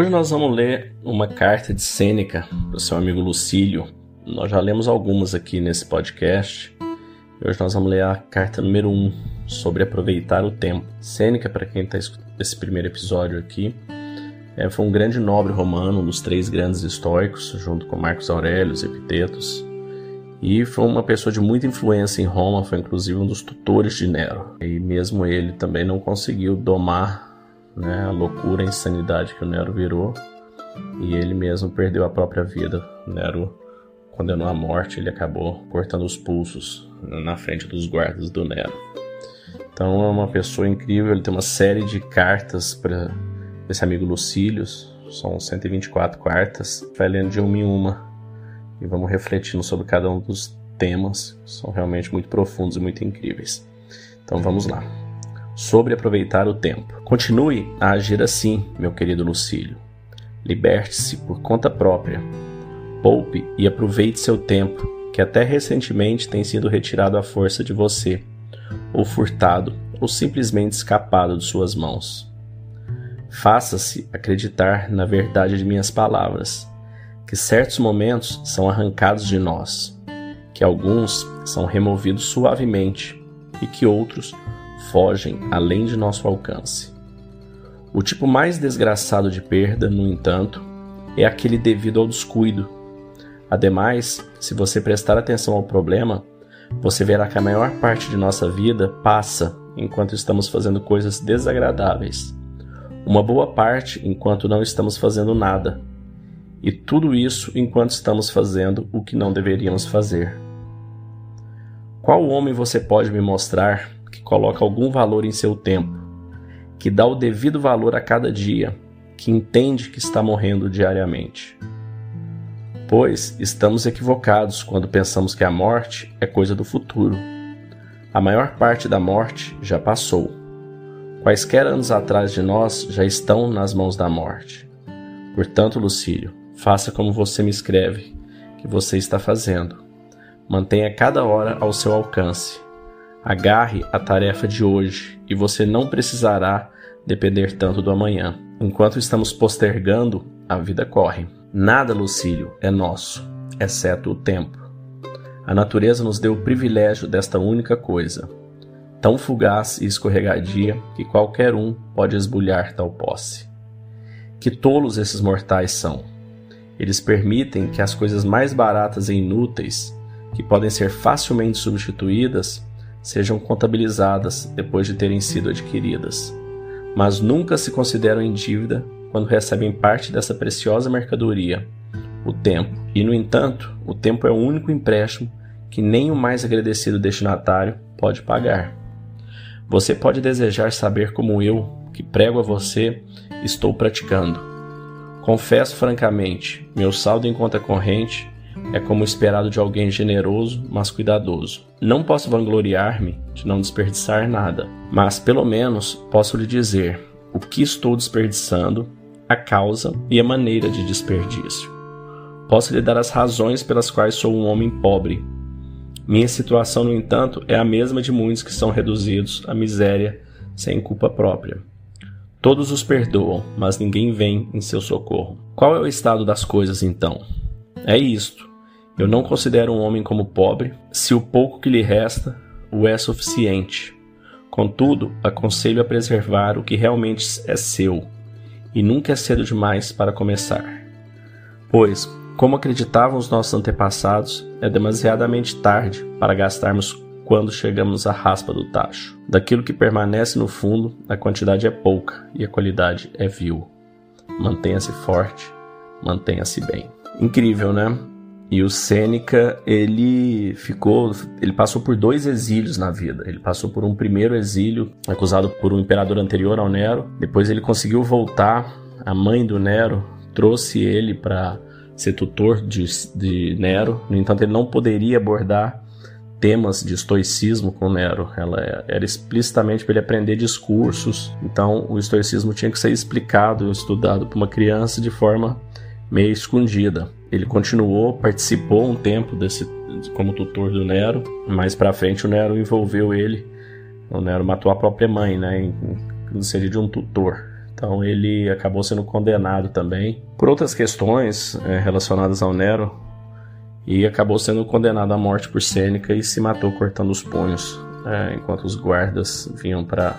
Hoje nós vamos ler uma carta de Sêneca para o seu amigo Lucílio. Nós já lemos algumas aqui nesse podcast. Hoje nós vamos ler a carta número 1 um, sobre aproveitar o tempo. Sêneca, para quem está escutando esse primeiro episódio aqui, é, foi um grande nobre romano, um dos três grandes estoicos, junto com Marcos Aurélio, Epitetos. E foi uma pessoa de muita influência em Roma, foi inclusive um dos tutores de Nero. E mesmo ele também não conseguiu domar né, a loucura, a insanidade que o Nero virou, e ele mesmo perdeu a própria vida. Nero condenou à morte, ele acabou cortando os pulsos na frente dos guardas do Nero. Então é uma pessoa incrível, ele tem uma série de cartas para esse amigo Lucílios, são 124 cartas, vai lendo de uma em uma e vamos refletindo sobre cada um dos temas, são realmente muito profundos e muito incríveis. Então vamos lá sobre aproveitar o tempo. Continue a agir assim, meu querido Lucílio. Liberte-se por conta própria. Poupe e aproveite seu tempo, que até recentemente tem sido retirado à força de você, ou furtado, ou simplesmente escapado de suas mãos. Faça-se acreditar na verdade de minhas palavras, que certos momentos são arrancados de nós, que alguns são removidos suavemente e que outros fogem além de nosso alcance. O tipo mais desgraçado de perda, no entanto, é aquele devido ao descuido. Ademais, se você prestar atenção ao problema, você verá que a maior parte de nossa vida passa enquanto estamos fazendo coisas desagradáveis. Uma boa parte enquanto não estamos fazendo nada. E tudo isso enquanto estamos fazendo o que não deveríamos fazer. Qual homem você pode me mostrar coloca algum valor em seu tempo, que dá o devido valor a cada dia, que entende que está morrendo diariamente. Pois estamos equivocados quando pensamos que a morte é coisa do futuro. A maior parte da morte já passou. Quaisquer anos atrás de nós já estão nas mãos da morte. Portanto, Lucílio, faça como você me escreve que você está fazendo. Mantenha cada hora ao seu alcance Agarre a tarefa de hoje e você não precisará depender tanto do amanhã. Enquanto estamos postergando, a vida corre. Nada, Lucílio, é nosso, exceto o tempo. A natureza nos deu o privilégio desta única coisa, tão fugaz e escorregadia que qualquer um pode esbulhar tal posse. Que tolos esses mortais são! Eles permitem que as coisas mais baratas e inúteis, que podem ser facilmente substituídas, sejam contabilizadas depois de terem sido adquiridas, mas nunca se consideram em dívida quando recebem parte dessa preciosa mercadoria, o tempo. E, no entanto, o tempo é o único empréstimo que nem o mais agradecido destinatário pode pagar. Você pode desejar saber como eu, que prego a você, estou praticando. Confesso francamente, meu saldo em conta corrente é como esperado de alguém generoso, mas cuidadoso. Não posso vangloriar-me de não desperdiçar nada, mas pelo menos posso lhe dizer o que estou desperdiçando, a causa e a maneira de desperdício. Posso lhe dar as razões pelas quais sou um homem pobre. Minha situação, no entanto, é a mesma de muitos que são reduzidos à miséria sem culpa própria. Todos os perdoam, mas ninguém vem em seu socorro. Qual é o estado das coisas então? É isto. Eu não considero um homem como pobre, se o pouco que lhe resta o é suficiente. Contudo, aconselho a preservar o que realmente é seu, e nunca é cedo demais para começar. Pois, como acreditavam os nossos antepassados, é demasiadamente tarde para gastarmos quando chegamos à raspa do tacho. Daquilo que permanece no fundo, a quantidade é pouca e a qualidade é vil. Mantenha-se forte, mantenha-se bem. Incrível, né? E o Sêneca, ele ficou, ele passou por dois exílios na vida. Ele passou por um primeiro exílio, acusado por um imperador anterior ao Nero. Depois ele conseguiu voltar. A mãe do Nero trouxe ele para ser tutor de, de Nero. No entanto, ele não poderia abordar temas de estoicismo com Nero. Ela era explicitamente para ele aprender discursos. Então, o estoicismo tinha que ser explicado, estudado para uma criança de forma meio escondida. Ele continuou, participou um tempo desse como tutor do Nero, mais para frente o Nero envolveu ele. O Nero matou a própria mãe, né, no sentido de um tutor. Então ele acabou sendo condenado também por outras questões é, relacionadas ao Nero e acabou sendo condenado à morte por Sêneca e se matou cortando os punhos é, enquanto os guardas vinham para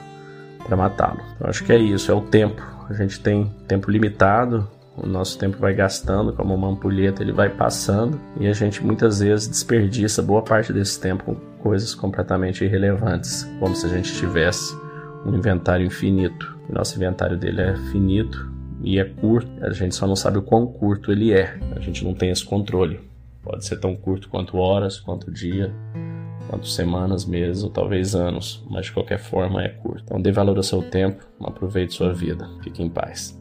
matá-lo. Então acho que é isso, é o tempo. A gente tem tempo limitado, o nosso tempo vai gastando, como uma ampulheta, ele vai passando e a gente muitas vezes desperdiça boa parte desse tempo com coisas completamente irrelevantes, como se a gente tivesse um inventário infinito. O nosso inventário dele é finito e é curto, a gente só não sabe o quão curto ele é, a gente não tem esse controle. Pode ser tão curto quanto horas, quanto dia, quanto semanas, meses ou talvez anos, mas de qualquer forma é curto. Então dê valor ao seu tempo, aproveite sua vida, fique em paz.